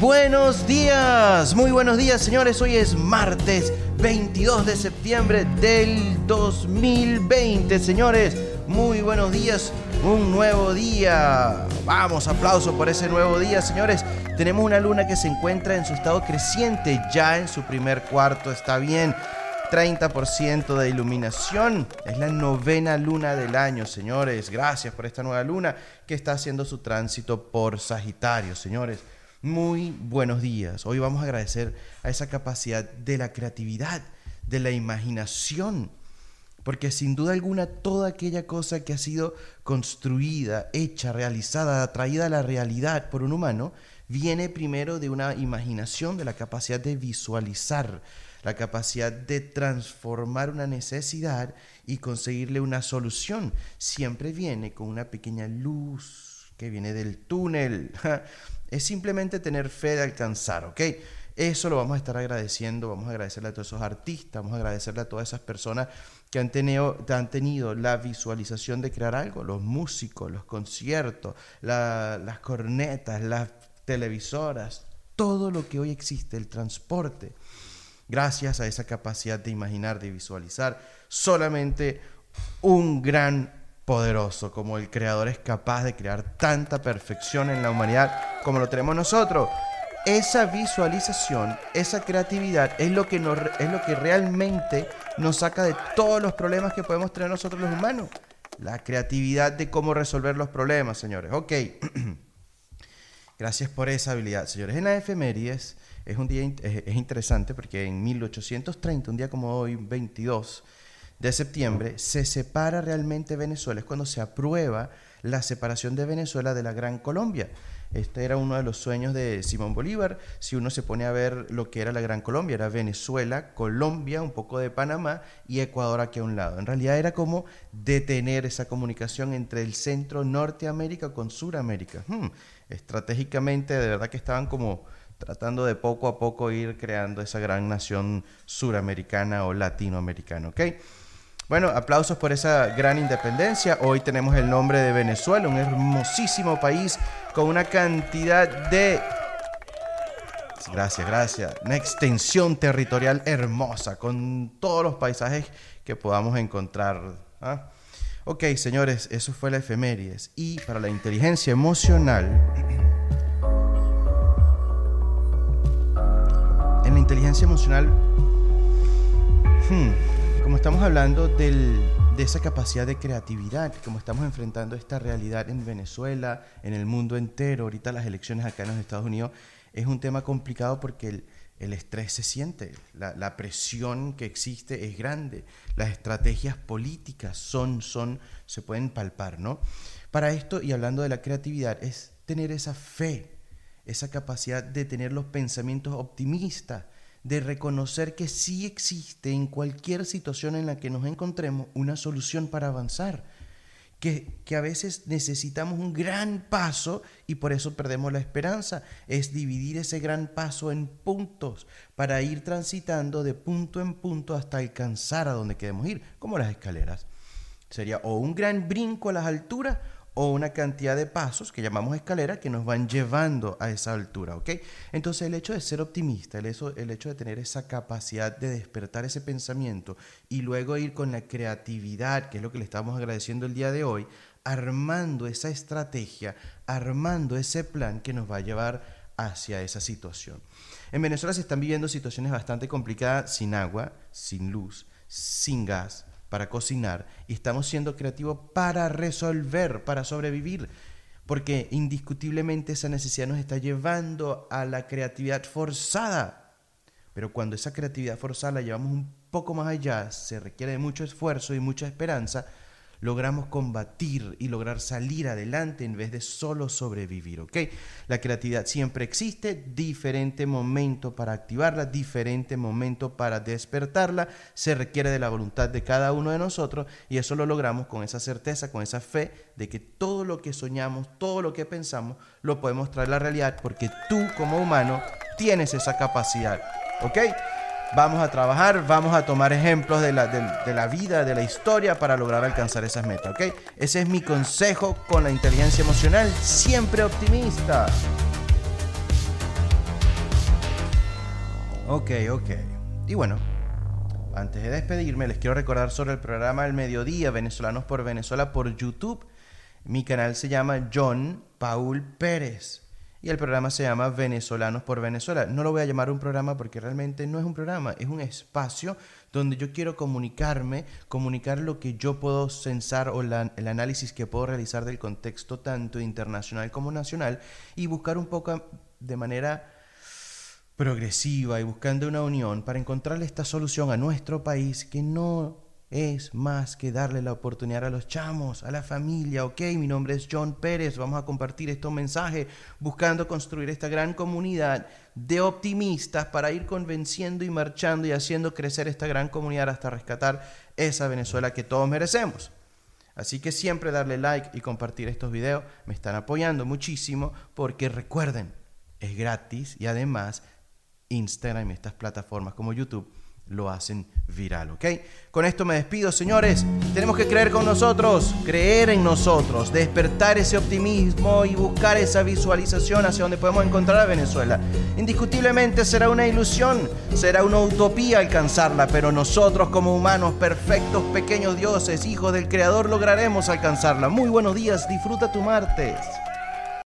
buenos días, muy buenos días señores, hoy es martes 22 de septiembre del 2020 señores, muy buenos días, un nuevo día, vamos, aplauso por ese nuevo día señores, tenemos una luna que se encuentra en su estado creciente, ya en su primer cuarto, está bien, 30% de iluminación. Es la novena luna del año, señores. Gracias por esta nueva luna que está haciendo su tránsito por Sagitario, señores. Muy buenos días. Hoy vamos a agradecer a esa capacidad de la creatividad, de la imaginación, porque sin duda alguna toda aquella cosa que ha sido construida, hecha, realizada, traída a la realidad por un humano, viene primero de una imaginación, de la capacidad de visualizar la capacidad de transformar una necesidad y conseguirle una solución. Siempre viene con una pequeña luz que viene del túnel. Es simplemente tener fe de alcanzar, ¿ok? Eso lo vamos a estar agradeciendo, vamos a agradecerle a todos esos artistas, vamos a agradecerle a todas esas personas que han tenido, la visualización de crear algo, los músicos, los conciertos, las cornetas, las televisoras, todo lo que hoy existe, el transporte gracias a esa capacidad de imaginar, de visualizar. Solamente un gran poderoso como el creador es capaz de crear tanta perfección en la humanidad como lo tenemos nosotros. Esa visualización, esa creatividad es lo que, es lo que realmente nos saca de todos los problemas que podemos tener nosotros los humanos. La creatividad de cómo resolver los problemas, señores. Ok. Gracias por esa habilidad, señores. En la efemérides es un día es interesante porque en 1830, un día como hoy, 22 de septiembre, se separa realmente Venezuela. Es cuando se aprueba la separación de Venezuela de la Gran Colombia. Este era uno de los sueños de Simón Bolívar. Si uno se pone a ver lo que era la Gran Colombia, era Venezuela, Colombia, un poco de Panamá y Ecuador aquí a un lado. En realidad era como detener esa comunicación entre el centro Norteamérica con Suramérica. Hmm, estratégicamente, de verdad que estaban como tratando de poco a poco ir creando esa gran nación suramericana o latinoamericana, ¿ok? Bueno, aplausos por esa gran independencia. Hoy tenemos el nombre de Venezuela, un hermosísimo país con una cantidad de... Gracias, gracias. Una extensión territorial hermosa, con todos los paisajes que podamos encontrar. ¿ah? Ok, señores, eso fue la efemérides. Y para la inteligencia emocional... en la inteligencia emocional, hmm, como estamos hablando de esa capacidad de creatividad, como estamos enfrentando esta realidad en Venezuela, en el mundo entero, ahorita las elecciones acá en los Estados Unidos, es un tema complicado porque el, estrés se siente, la, la, presión que existe es grande, las estrategias políticas son, son, se pueden palpar, ¿no? Para esto, y hablando de la creatividad, es tener esa fe, esa capacidad de tener los pensamientos optimistas, de reconocer que sí existe en cualquier situación en la que nos encontremos una solución para avanzar, que, que, a veces necesitamos un gran paso y por eso perdemos la esperanza, es dividir ese gran paso en puntos para ir transitando de punto en punto hasta alcanzar a donde queremos ir, como las escaleras. Sería o un gran brinco a las alturas o una cantidad de pasos que llamamos escalera que nos van llevando a esa altura, ¿ok? Entonces el hecho de ser optimista, el hecho, el hecho de tener esa capacidad de despertar ese pensamiento y luego ir con la creatividad, que es lo que le estamos agradeciendo el día de hoy, armando esa estrategia, armando ese plan que nos va a llevar hacia esa situación. En Venezuela se están viviendo situaciones bastante complicadas sin agua, sin luz, sin gas, para cocinar y estamos siendo creativos para resolver, para sobrevivir. Porque indiscutiblemente esa necesidad nos está llevando a la creatividad forzada. Pero cuando esa creatividad forzada la llevamos un poco más allá, se requiere de mucho esfuerzo y mucha esperanza, logramos combatir y lograr salir adelante en vez de solo sobrevivir, ¿ok? La creatividad siempre existe, diferente momento para activarla, diferente momento para despertarla, se requiere de la voluntad de cada uno de nosotros y eso lo logramos con esa certeza, con esa fe de que todo lo que soñamos, todo lo que pensamos, lo podemos traer a la realidad porque tú como humano tienes esa capacidad, ¿ok? Vamos a trabajar, vamos a tomar ejemplos de la, de, la, vida, de la historia para lograr alcanzar esas metas, ¿ok? Ese es mi consejo con la inteligencia emocional, siempre optimista. Ok, ok. Y bueno, antes de despedirme, les quiero recordar sobre el programa El Mediodía, Venezolanos por Venezuela, por YouTube. Mi canal se llama John Paul Pérez y el programa se llama Venezolanos por Venezuela. No lo voy a llamar un programa porque realmente no es un programa, es un espacio donde yo quiero comunicarme, comunicar lo que yo puedo censar o el análisis que puedo realizar del contexto tanto internacional como nacional y buscar un poco de manera progresiva y buscando una unión para encontrarle esta solución a nuestro país que no es más que darle la oportunidad a los chamos, a la familia. Ok, mi nombre es John Pérez, vamos a compartir estos mensajes buscando construir esta gran comunidad de optimistas para ir convenciendo y marchando y haciendo crecer esta gran comunidad hasta rescatar esa Venezuela que todos merecemos. Así que siempre darle like y compartir estos videos me están apoyando muchísimo porque recuerden, es gratis y además Instagram y estas plataformas como YouTube lo hacen viral, ¿ok? Con esto me despido, señores. Tenemos que creer con nosotros, creer en nosotros, despertar ese optimismo y buscar esa visualización hacia donde podemos encontrar a Venezuela. Indiscutiblemente será una ilusión, será una utopía alcanzarla, pero nosotros como humanos perfectos, pequeños dioses, hijos del Creador, lograremos alcanzarla. Muy buenos días, disfruta tu martes.